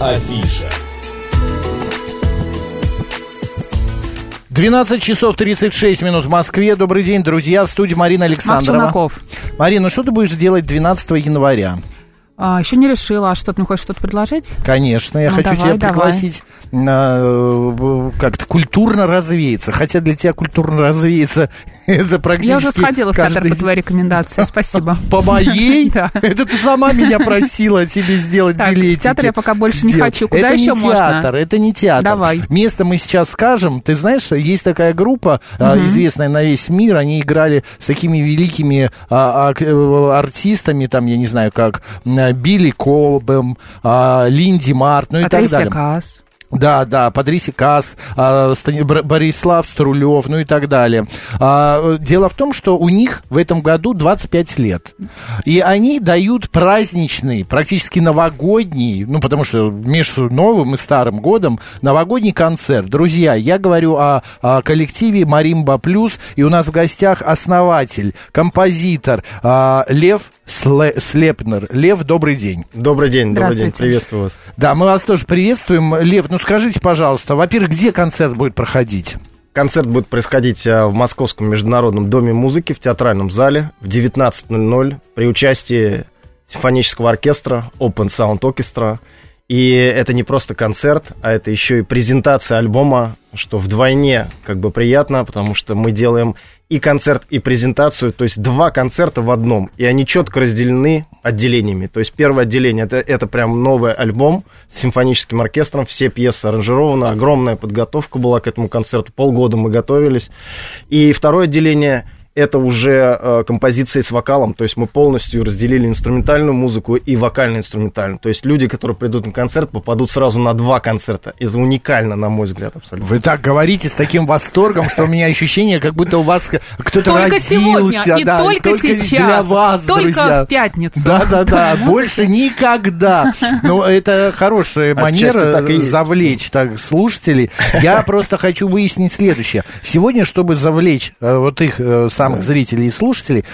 Афиша. 12 часов 36 минут в Москве. Добрый день, друзья. В студии Марина Александрова. Марина, ну что ты будешь делать 12 января? А, еще не решила. А что, ты мне хочешь что-то предложить? Конечно, я Ну, хочу давай, тебя давай. пригласить на, э, как-то культурно развеяться. Хотя для тебя культурно развеяться это практически Я уже сходила в театр каждый по твоей рекомендации. Спасибо. По моей? Это ты сама меня просила тебе сделать билетики. театр я пока больше не хочу. Куда это еще не можно? театр, это не театр. Давай. Место мы сейчас скажем. Ты знаешь, есть такая группа, а, известная на весь мир. Они играли с такими великими а, а, э, артистами, там, я не знаю, как Билли Колбем, а, Линди Март, ну и так Патрисия далее. Каас. Да, да, Патриси Каст, а, Борислав Струлев, ну и так далее. А, Дело в том, что у них в этом году 25 лет. И они дают праздничный, практически новогодний, ну потому что между Новым и Старым годом, новогодний концерт. Друзья, я говорю о, о коллективе Маримба Плюс, и у нас в гостях основатель, композитор а, Лев Сле- Слепнер. Лев, добрый день. Добрый день, добрый день, приветствую вас. Да, мы вас тоже приветствуем. Лев, ну скажите, пожалуйста, во-первых, где концерт будет проходить? Концерт будет происходить а, в Московском международном доме музыки в театральном зале в 19.00 при участии симфонического оркестра Open Sound Orchestra. И это не просто концерт, а это еще и презентация альбома, что вдвойне как бы приятно, потому что мы делаем и концерт, и презентацию, то есть два концерта в одном, и они четко разделены отделениями. То есть первое отделение это, это прям новый альбом с симфоническим оркестром, все пьесы аранжированы, огромная подготовка была к этому концерту, полгода мы готовились. И второе отделение это уже э, композиции с вокалом, то есть мы полностью разделили инструментальную музыку и вокально-инструментальную. То есть люди, которые придут на концерт, попадут сразу на два концерта. Это уникально, на мой взгляд, абсолютно. Вы так говорите с таким восторгом, что у меня ощущение, как будто у вас кто-то Только родился. сегодня и да, только для сейчас. вас, Только друзья. в пятницу. Да, да, да, Музыка. больше никогда. Ну, это хорошая манера завлечь так слушателей. Я просто хочу выяснить следующее. Сегодня, чтобы завлечь э, вот их э, самых зрителей и слушателей,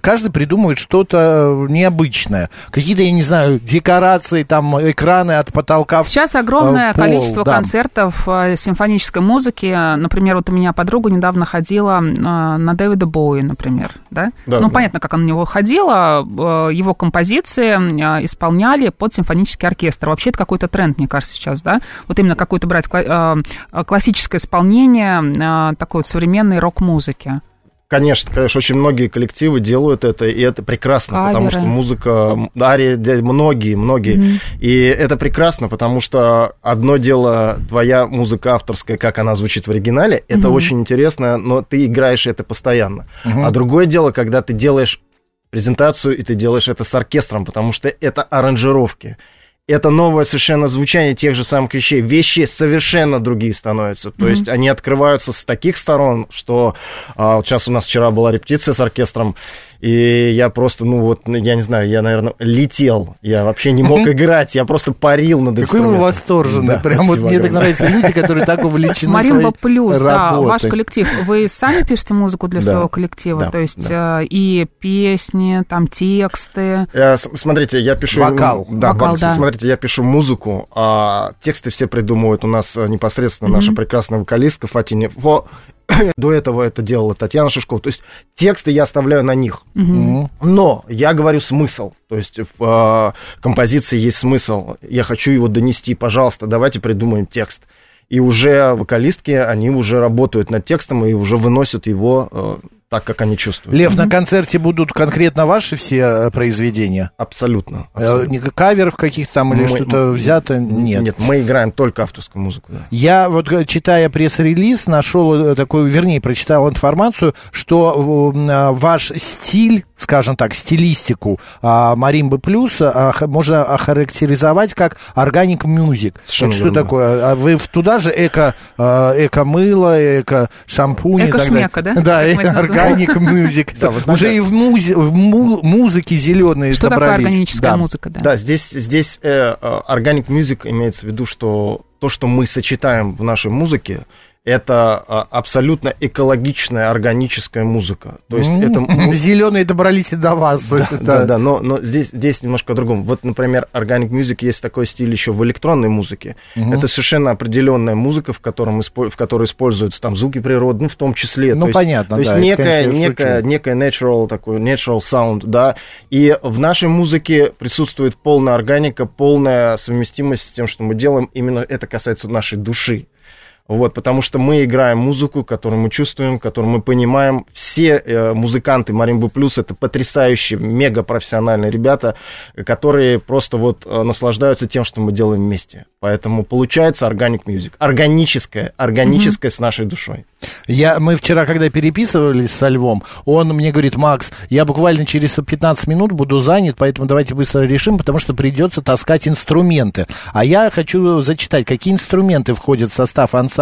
каждый придумывает что-то необычное. Какие-то, я не знаю, декорации, там, экраны от потолка. в Сейчас огромное э, пол, количество да. концертов э, симфонической музыки. Например, вот у меня подруга недавно ходила э, на Дэвида Боуи, например. Да? Да, ну, да. понятно, как она на него ходила. Его композиции исполняли под симфонический оркестр. Вообще это какой-то тренд, мне кажется, сейчас, да? Вот именно какое-то брать кла- классическое исполнение такой вот современной рок-музыки. Конечно, конечно, очень многие коллективы делают это, и это прекрасно, потому Каверы. что музыка, де- многие, многие, и это прекрасно, потому что одно дело твоя музыка авторская, как она звучит в оригинале, это очень интересно, но ты играешь это постоянно, а другое дело, когда ты делаешь презентацию, и ты делаешь это с оркестром, потому что это аранжировки. Это новое совершенно звучание тех же самых вещей. Вещи совершенно другие становятся. То есть они открываются с таких сторон, что а, вот сейчас у нас вчера была репетиция с оркестром, и я просто, ну вот, ну, я не знаю, я, наверное, летел. Я вообще не мог играть, я просто парил над Какой вы восторженный. Да, Прям вот мне так нравятся люди, которые так увлечены Маримба своей Плюс, да, ваш коллектив. Вы сами пишете музыку для Да. своего коллектива? Да, То есть э, и песни, там тексты. Э, Смотрите, я пишу... Вокал. Да, Вокал, да. Смотрите, я пишу музыку, а тексты все придумывают у нас э, непосредственно наша прекрасная вокалистка Фатини. Во- До этого это делала Татьяна Шишкова. То есть тексты я оставляю на них. Но я говорю смысл. То есть в э, композиции есть смысл. Я хочу его донести. Пожалуйста, давайте придумаем текст. И уже вокалистки, они уже работают над текстом и уже выносят его э, так, как они чувствуют. Лев, на концерте будут конкретно ваши все э, произведения? Абсолютно. Э, абсолютно. не Каверов каких-то там или Мы- что-то взято? Нет. Нет, мы играем только авторскую музыку. Да. Я вот, э, читая пресс-релиз, нашел э, такую, вернее, прочитал информацию, что э, э, ваш стиль, скажем так, стилистику а, Маримбы Плюс а, можно охарактеризовать как органик мюзик. Что верно. такое? А вы туда же эко, э, эко-мыло, эко-шампунь и так далее? Эко-шмека, да? Да, Как органик мюзик. Да, Уже и в, музе- в му- музыке зеленые Что такое добрались. органическая Да. музыка? Да. Да, здесь, здесь э, э, organic music имеется в виду, что то, что мы сочетаем в нашей музыке, это а, абсолютно экологичная, органическая музыка. То есть mm-hmm. это... Зеленые добрались и до вас. Да, да, да, но, но здесь, здесь немножко по-другому. Вот, например, Organic Music есть такой стиль еще в электронной музыке. Mm-hmm. Это совершенно определенная музыка, в, котором, в которой используются там звуки природы, ну, в том числе. Ну, то понятно, есть, да. То есть некая, конечно, некая, некая natural, такой natural sound, да. И в нашей музыке присутствует полная органика, полная совместимость с тем, что мы делаем. Именно это касается нашей души. Вот, потому что мы играем музыку, которую мы чувствуем, которую мы понимаем. Все э, музыканты Маримбы Плюс это потрясающие, мега профессиональные ребята, которые просто вот э, наслаждаются тем, что мы делаем вместе. Поэтому получается органик мюзик. Органическое, органическое mm-hmm. с нашей душой. Я, мы вчера, когда переписывались со Львом, он мне говорит, Макс, я буквально через 15 минут буду занят, поэтому давайте быстро решим, потому что придется таскать инструменты. А я хочу зачитать, какие инструменты входят в состав ансамбля.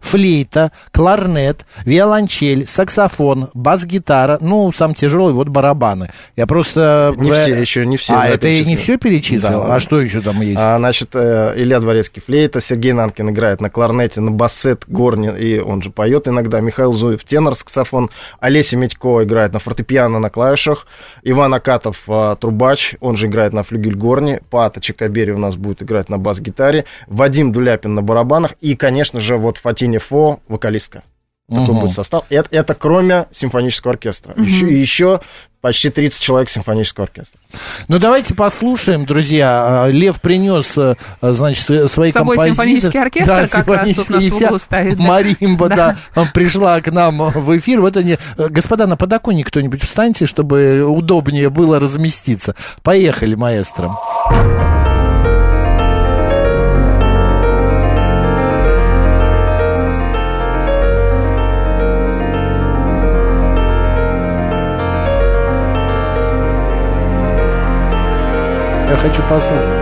Флейта, кларнет, виолончель, саксофон, бас-гитара, ну, сам тяжелый, вот барабаны. Я просто... Не все, еще не все. А, это я не все перечислил? Да, а что еще там есть? А, значит, э, Илья Дворецкий флейта, Сергей Нанкин играет на кларнете, на бассет, горни, и он же поет иногда, Михаил Зуев тенор, саксофон, Олеся Медько играет на фортепиано на клавишах, Иван Акатов а, трубач, он же играет на флюгель горни, Пата Чекабери у нас будет играть на бас-гитаре, Вадим Дуляпин на барабанах. И, конечно же, вот Фатине Фо, вокалистка. Такой угу. будет состав. Это, это кроме симфонического оркестра. Угу. Еще, и еще почти 30 человек симфонического оркестра. Ну, давайте послушаем, друзья. А, Лев принес, а, значит, свои С собой композиции. симфонический оркестр да, как раз тут нас в углу стоит. Да. Маримба, да. да, пришла к нам в эфир. Вот они. Господа, на подоконник кто-нибудь встаньте, чтобы удобнее было разместиться. Поехали, маэстро. Я хочу послушать.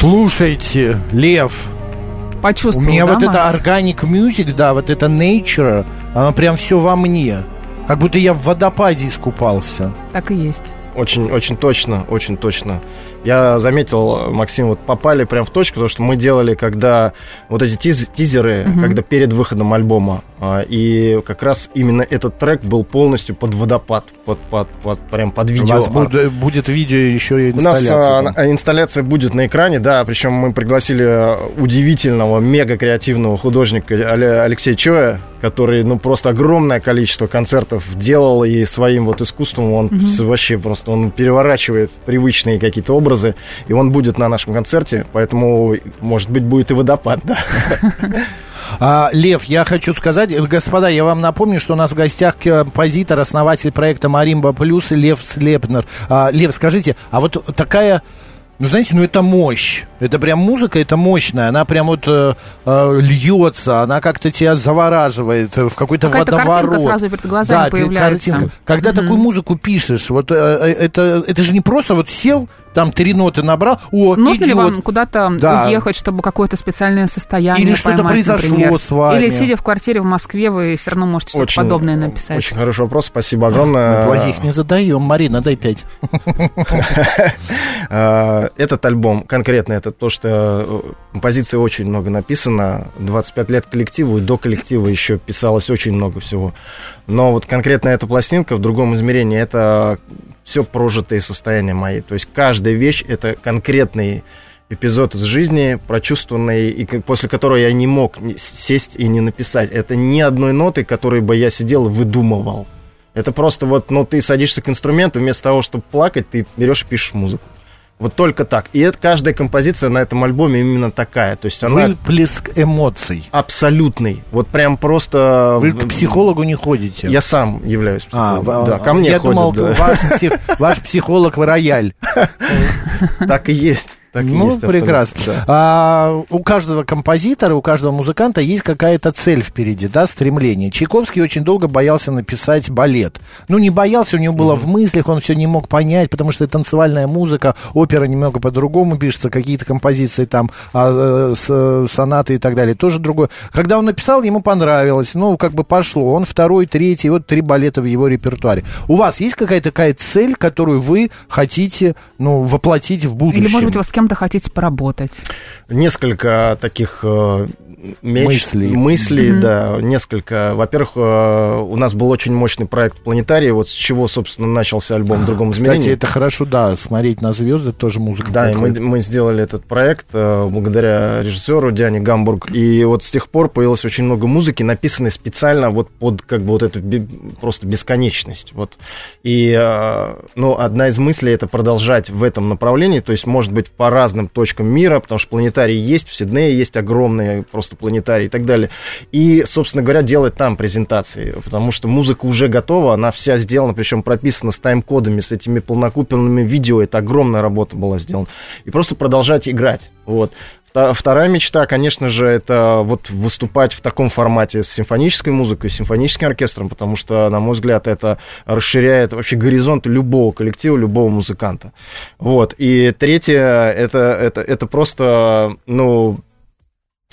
Слушайте, Лев, Почувствовал, У меня да, вот Макс? это organic music, да, вот это nature, оно прям все во мне. Как будто я в водопаде искупался. Так и есть. Очень, очень точно, очень точно. Я заметил, Максим, вот попали прям в точку, потому что мы делали, когда вот эти тиз, тизеры, Мгм. когда перед выходом альбома, а, и как раз именно этот трек был полностью под водопад, под, под, под прям под У видео. вас будет, будет видео еще и У нас инсталляция. а, там. на- инсталляция будет на экране, да, причем мы пригласили э, удивительного, мега креативного художника Але- Алексея Чоя, который, ну, просто огромное количество концертов делал, и своим вот искусством он с- вообще просто, он переворачивает привычные какие-то образы, и он будет на нашем концерте, поэтому, может быть, будет и водопад, да. А, Лев, я хочу сказать, господа, я вам напомню, что у нас в гостях композитор, основатель проекта Маримба Плюс Лев Слепнер. А, Лев, скажите, а вот такая ну, знаете, ну это мощь. Это прям музыка, это мощная. Она прям вот э, э, льется, она как-то тебя завораживает в какой-то Какая-то водоворот. картинка сразу перед глазами да, появляется. Картинка. Когда Мгм. такую музыку пишешь, вот э, э, это, это же не просто вот сел, там три ноты набрал, о, Нужно ли идет. вам куда-то Да. уехать, чтобы какое-то специальное состояние Или что-то произошло например? с вами? Или сидя в квартире в Москве, вы все равно можете что-то Очень- подобное написать. Очень хороший вопрос, спасибо огромное. Мы плохих не задаем. Марина, дай пять. Э, Этот альбом, конкретно это то, что э, композиций очень много написано. 25 лет коллективу, и до коллектива еще писалось очень много всего. Но вот конкретно эта пластинка в другом измерении, это все прожитые состояния мои. То есть каждая вещь это конкретный эпизод из жизни, прочувствованный, и после которого я не мог сесть и не написать. Это ни одной ноты, которой бы я сидел и выдумывал. Это просто вот, ну, ты садишься к инструменту, вместо того, чтобы плакать, ты берешь и пишешь музыку. Вот только так. И это, каждая композиция на этом альбоме именно такая. То есть она Выплеск эмоций. абсолютный. Вот прям просто... Вы к психологу не ходите. Я сам являюсь А, психологом. в- да, ко мне я ходят, думал, да. ваш, псих- ваш психолог в рояль. Так и есть. Так ну, есть, прекрасно. да. А, у каждого композитора, у каждого музыканта есть какая-то цель впереди, да, стремление. Чайковский очень долго боялся написать балет. Ну, не боялся, у него было в мыслях, он все не мог понять, потому что это танцевальная музыка, опера немного по-другому пишется, какие-то композиции там, а, э, с- сонаты и так далее, тоже другое. Когда он написал, ему понравилось, ну, как бы пошло. Он второй, третий, вот три балета в его репертуаре. У вас есть какая-то такая цель, которую вы хотите, ну, воплотить в будущем? Или, может быть, вы с кем-то хотите поработать? Несколько таких э, меч- Мыслей. мыслей, Мгм. да, несколько. Во-первых, э, у нас был очень мощный проект «Планетарий», вот с чего, собственно, начался альбом в другом Кстати, измерении. это хорошо, да, смотреть на звезды тоже музыка. Да, и мы, мы сделали этот проект э, благодаря режиссеру Диане Гамбург. И вот с тех пор появилось очень много музыки, написанной специально вот под как бы вот эту просто бесконечность. Вот. И э, ну, одна из мыслей это продолжать в этом направлении, то есть, может быть, по разным точкам мира, потому что планетарии есть, в Сиднее есть огромные просто планетарии и так далее. И, собственно говоря, делать там презентации, потому что музыка уже готова, она вся сделана, причем прописана с тайм-кодами, с этими полнокупленными видео, это огромная работа была сделана. И просто продолжать играть. Вот. Вторая мечта, конечно же, это вот выступать в таком формате с симфонической музыкой, с симфоническим оркестром, потому что, на мой взгляд, это расширяет вообще горизонт любого коллектива, любого музыканта. Вот. И третье, это, это, это просто, ну,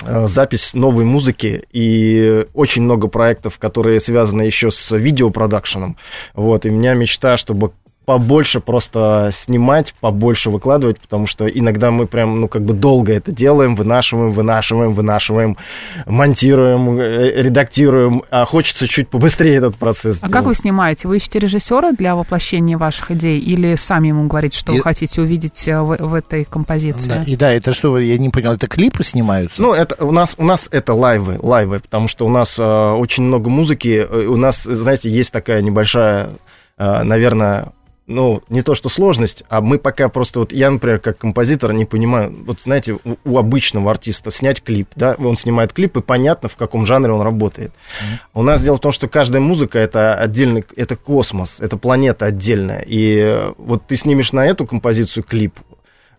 запись новой музыки и очень много проектов, которые связаны еще с видеопродакшеном. Вот, и у меня мечта, чтобы побольше просто снимать, побольше выкладывать, потому что иногда мы прям, ну, как бы долго это делаем, вынашиваем, вынашиваем, вынашиваем, монтируем, э, редактируем, а хочется чуть побыстрее этот процесс. А как вы снимаете? Вы ищете режиссера для воплощения ваших идей или сами ему говорите, что И- вы хотите увидеть э, в, в этой композиции? Да, и да, это что, вы- я не понял, это клипы снимаются? Ну, это у нас у нас это лайвы, лайвы, потому что у нас э, очень много музыки. э, У нас, знаете, есть такая небольшая, э, наверное, ну, не то что сложность, а мы пока просто, вот я, например, как композитор не понимаю, вот знаете, у, у обычного артиста снять клип, да, он снимает клип, и понятно, в каком жанре он работает. У нас дело в том, что каждая музыка это отдельный, это космос, это планета отдельная. И э, вот ты снимешь на эту композицию клип,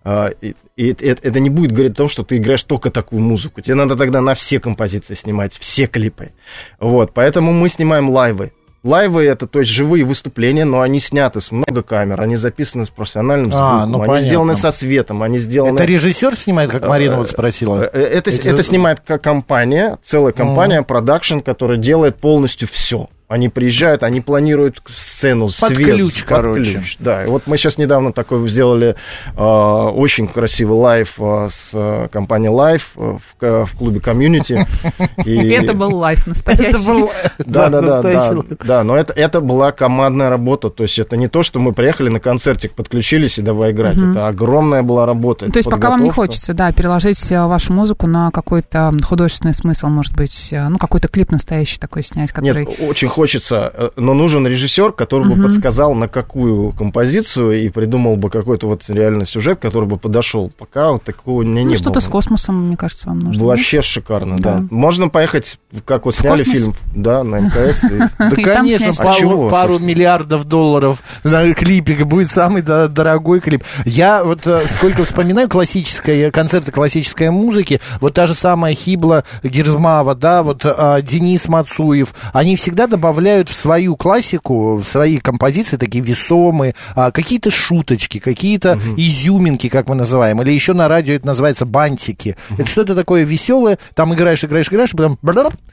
а, И, это не будет говорить о том, что ты играешь только такую музыку. Тебе надо тогда на все композиции снимать, все клипы. Вот, поэтому мы снимаем лайвы. Лайвы это, то есть, живые выступления, но они сняты с много камер, они записаны с профессиональным А, звуком, ну, они понятно. сделаны со светом, они сделаны... Это режиссер снимает, как Марина вот Э, спросила? Это, Эти- это снимает компания, целая компания, продакшн, которая делает полностью все. Они приезжают, они планируют сцену, Под свет. ключ, под короче. ключ, Да, и вот мы сейчас недавно такой сделали э, очень красивый live э, с э, компанией Live э, в, к- в клубе Community. И это был live настоящий. Это был... Да, да, да, да, да, но это, это была командная работа, то есть это не то, что мы приехали на концертик, подключились и давай играть, это огромная была работа. То есть пока вам не хочется, да, переложить э, вашу музыку на какой-то художественный смысл, может быть, э, ну, какой-то клип настоящий такой снять, который... Нет, очень хочется, э, но нужен режиссер, который бы Мгм. подсказал, на какую композицию и придумал бы какой-то вот реально сюжет, который бы подошел. Пока вот такого у меня Ну, не что-то было. с космосом, мне кажется, вам нужно. Вообще шикарно, да. Да. Можно поехать, как вот сняли космос? фильм, да, на МКС. Да, конечно. А пару, миллиардов долларов на клипе будет самый дорогой клип. Я вот э, сколько вспоминаю классической, концерты классической музыки, вот та же самая Хибла Герзмава, да, вот э, Денис Мацуев, они всегда добавляют в свою классику, в свои композиции такие весомые, а, какие-то шуточки, какие-то изюминки, как мы называем, или еще на радио это называется бантики. Это что-то такое веселое, там играешь, играешь, играешь, потом...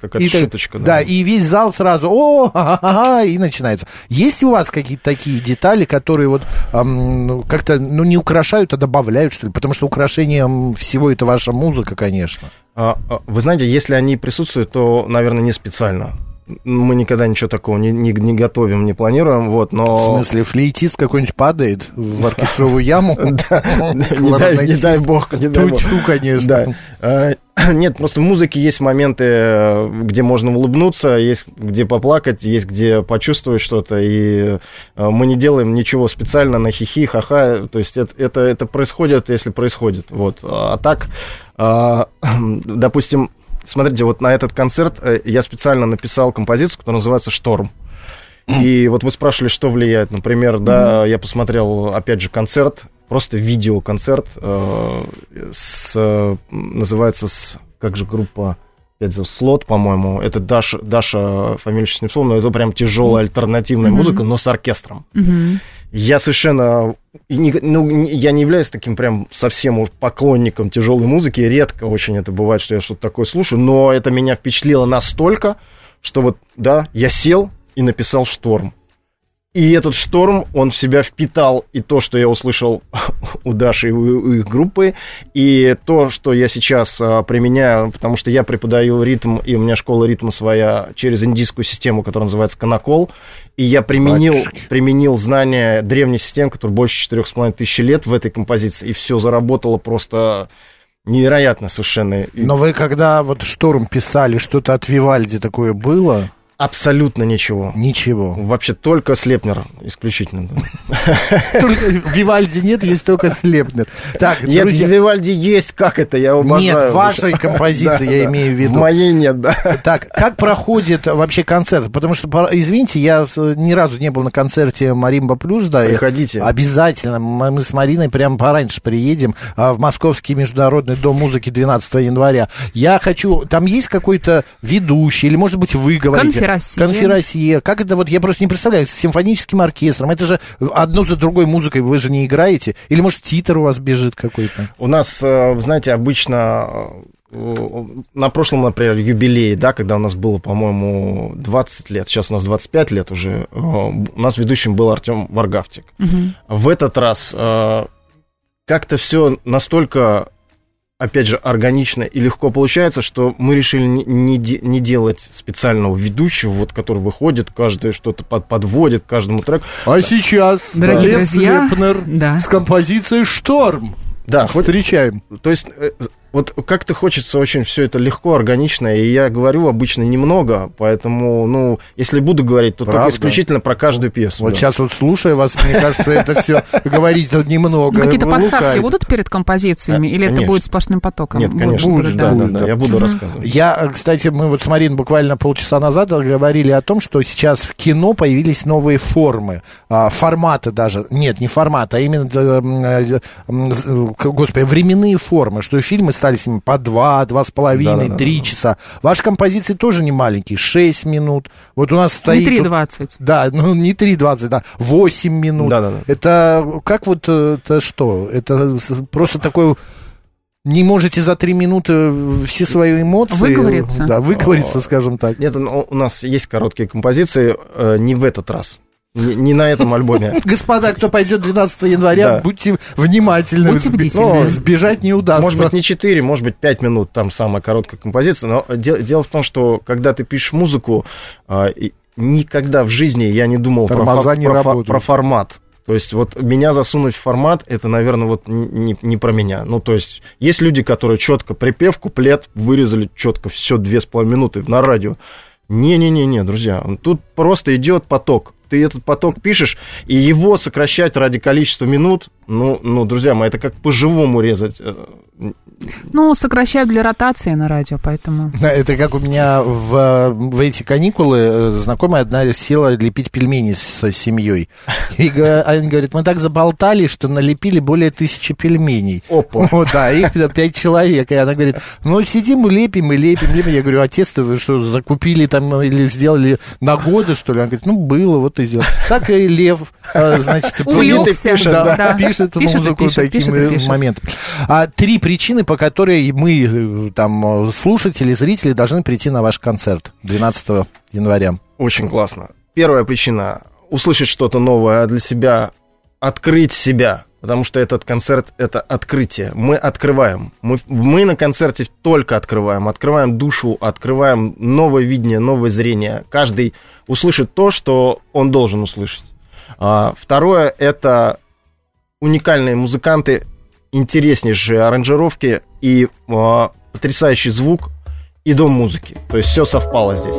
Какая-то шуточка, да. Да, и весь зал сразу, о, ха-ха-ха, и начинается. Есть у вас какие-то такие детали, которые вот ну, как-то, ну, не украшают, а добавляют, что ли? Потому что украшением всего это ваша музыка, конечно. А, а, Вы знаете, если они присутствуют, то, наверное, не специально. Мы никогда ничего такого не, не, не готовим, не планируем, вот, но... В смысле, флейтист какой-нибудь падает в оркестровую яму? Не дай, бог, не дай бог. Конечно. Э, Нет, просто в музыке есть моменты, э, где можно улыбнуться, есть где поплакать, есть где почувствовать что-то, и э, мы не делаем ничего специально на хихи, ха-ха, то есть это, это, это происходит, если происходит, вот. А так, а, допустим, смотрите, вот на этот концерт э, я специально написал композицию, которая называется «Шторм». И вот вы спрашивали, что влияет. Например, да, я посмотрел, опять же, концерт, просто видеоконцерт, э, с, называется, с, как же группа, опять же, Слот, по-моему, это Даша, Даша фамилия сейчас не вспомню, но это прям тяжелая альтернативная музыка, но с оркестром. Я совершенно, ну, я не являюсь таким прям совсем поклонником тяжелой музыки, редко очень это бывает, что я что-то такое слушаю, но это меня впечатлило настолько, что вот, да, я сел и написал «Шторм». И этот шторм, он в себя впитал и то, что я услышал у Даши и у, их группы, и то, что я сейчас а, применяю, потому что я преподаю ритм, и у меня школа ритма своя через индийскую систему, которая называется Канакол, и я применил, Батюшки. применил знания древней системы, которая больше четырех с половиной тысяч лет в этой композиции, и все заработало просто невероятно совершенно. Но вы когда вот «Шторм» писали, что-то от Вивальди такое было? Абсолютно ничего. Ничего. Вообще только Слепнер исключительно. Только Вивальди нет, есть только Слепнер. Так, Нет, Вивальди есть, как это, я обожаю. нет, вашей композиции я имею в виду. Моей нет, да. Так, как проходит вообще концерт? Потому что, извините, я ни разу не был на концерте Маримба Плюс, да. Приходите. Обязательно. Мы с Мариной прям пораньше приедем а, в Московский международный дом музыки 12 января. Я хочу... Там есть какой-то ведущий, или, может быть, вы говорите? Конферансье. Конферансье. Как это вот, я просто не представляю, с симфоническим оркестром. Это же одно за другой музыкой вы же не играете. Или, может, титр у вас бежит какой-то? У нас, э, знаете, обычно э, на прошлом, например, юбилее, да, когда у нас было, по-моему, 20 лет, сейчас у нас 25 лет уже, э, у нас ведущим был Артем Варгавтик. Мгм. В этот раз как-то все настолько, опять же, органично и легко получается, что мы решили не, не де- не делать специального ведущего, вот, который выходит, каждый что-то под, подводит к каждому треку. А сейчас Дорогие Лев друзья, Слепнер да. с композицией «Шторм». Да, хоть- Встречаем. То есть, э, вот как-то хочется очень все это легко, органично, и я говорю обычно немного, поэтому, ну, если буду говорить, то Правда? только исключительно про каждую пьесу. Вот да. сейчас вот слушая вас, мне кажется, это все говорить немного. Какие-то подсказки будут перед композициями, или это будет сплошным потоком? Нет, конечно, я буду рассказывать. Я, э, кстати, мы вот с Мариной буквально полчаса назад говорили о том, что сейчас в кино появились новые формы, а, форматы даже, нет, не форматы, а именно, э, э, господи, временные формы, что фильмы стали с ними по два, два с половиной, три часа. Ваши композиции тоже не маленькие, шесть минут. Вот у нас стоит... Не тут- 3.20. Да, ну не 3.20, да, 8 минут. Да-да-да. Это как вот, э, это что? Это просто такой... Не можете за три минуты все свои эмоции... Выговориться? Да, выговориться, скажем так. Нет, ну, у нас есть короткие композиции, э, не в этот раз, не, не на этом альбоме. Господа, кто пойдет 12 января, Да. будьте внимательны. Будьте Сби- бдительны. ну, Сбежать не удастся. Может быть, не 4, может быть, 5 минут, там самая короткая композиция. Но де- дело в том, что когда ты пишешь музыку, а, никогда в жизни я не думал про, Тормоза фо- не про фо- работают. про формат. То есть вот меня засунуть в формат, это, наверное, вот не, не про меня. Ну, то есть есть люди, которые четко припев, куплет, вырезали четко все две с половиной минуты на радио. Не-не-не-не, друзья, тут просто идет поток. Ты этот поток пишешь, и его сокращать ради количества минут, ну, ну, друзья мои, это как по-живому резать. Э, Ну, сокращают для ротации на радио, поэтому... Это как у меня в, в эти каникулы э, знакомая одна села лепить пельмени с семьей. И они говорят, мы так заболтали, что налепили более тысячи пельменей. Опа. Вот, да, их пять человек. И она говорит, ну, сидим и лепим, и лепим, лепим. Я говорю, а тесто вы что, закупили там или сделали на годы, что ли? Она говорит, ну, было, вот и сделал. Так и Лев, э, значит, Увлекся, пишет, да, да. пишет музыку пишет, таким пишет и пишет. моментом. А, три причины, по которой мы, э, там, э, слушатели, зрители, должны прийти на ваш концерт 12 января. Очень классно. Первая причина – услышать что-то новое для себя, открыть себя, потому что этот концерт – это открытие. Мы открываем. Мы, мы на концерте только открываем. Открываем душу, открываем новое видение, новое зрение. Каждый услышит то, что он должен услышать. А, второе – это уникальные музыканты, интереснейшие аранжировки и а, потрясающий звук и дом музыки. То есть все совпало здесь.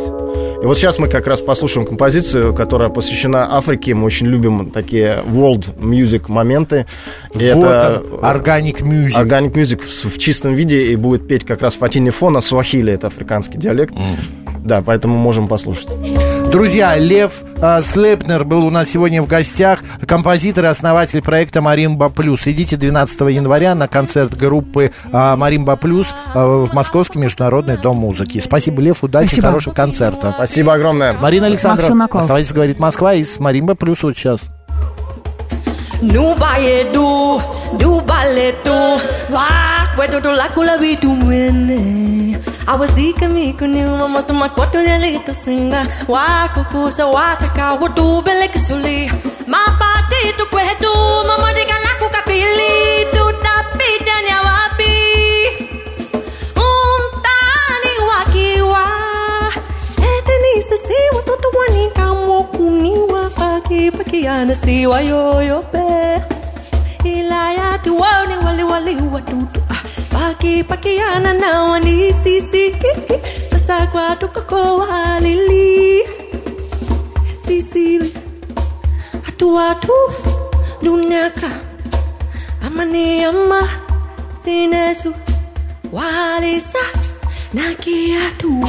И вот сейчас мы как раз послушаем композицию, которая посвящена Африке. Мы очень любим такие world music моменты. И вот это он, Organic Music. Organic Music в, в чистом виде и будет петь как раз Фатини Фона, суахили, это африканский диалект. Да, поэтому можем послушать. Друзья, Лев э, Слепнер был у нас сегодня в гостях, композитор и основатель проекта «Маримба Плюс». Идите 12 января на концерт группы э, «Маримба Плюс» э, в Московский международный дом музыки. Спасибо, Лев, удачи, Спасибо. хорошего концерта. Спасибо огромное. Марина Александровна, оставайтесь, говорит Москва, из «Маримба Плюс» вот сейчас. Nubaye du, dubale tu, wa Recuerdo la cola vi tu muene. Awazika mi kuniwa maso makoto yalito singa. Wa kukusa wa taka wa tu belek suli. Ma pati tu kwe tu mama de kalaku kapili tu tapi tanya wapi. Um Umtani wakiwa. Eteni sisi watoto wanika mokuniwa paki paki anasiwa yo pe. Ilaya tu wani wali wali watutu. wakipakiana na sisi sasa kwatukako walili sisili hatuwatu lunaka amane ama. Sinesu. Walisa. Na kiatu.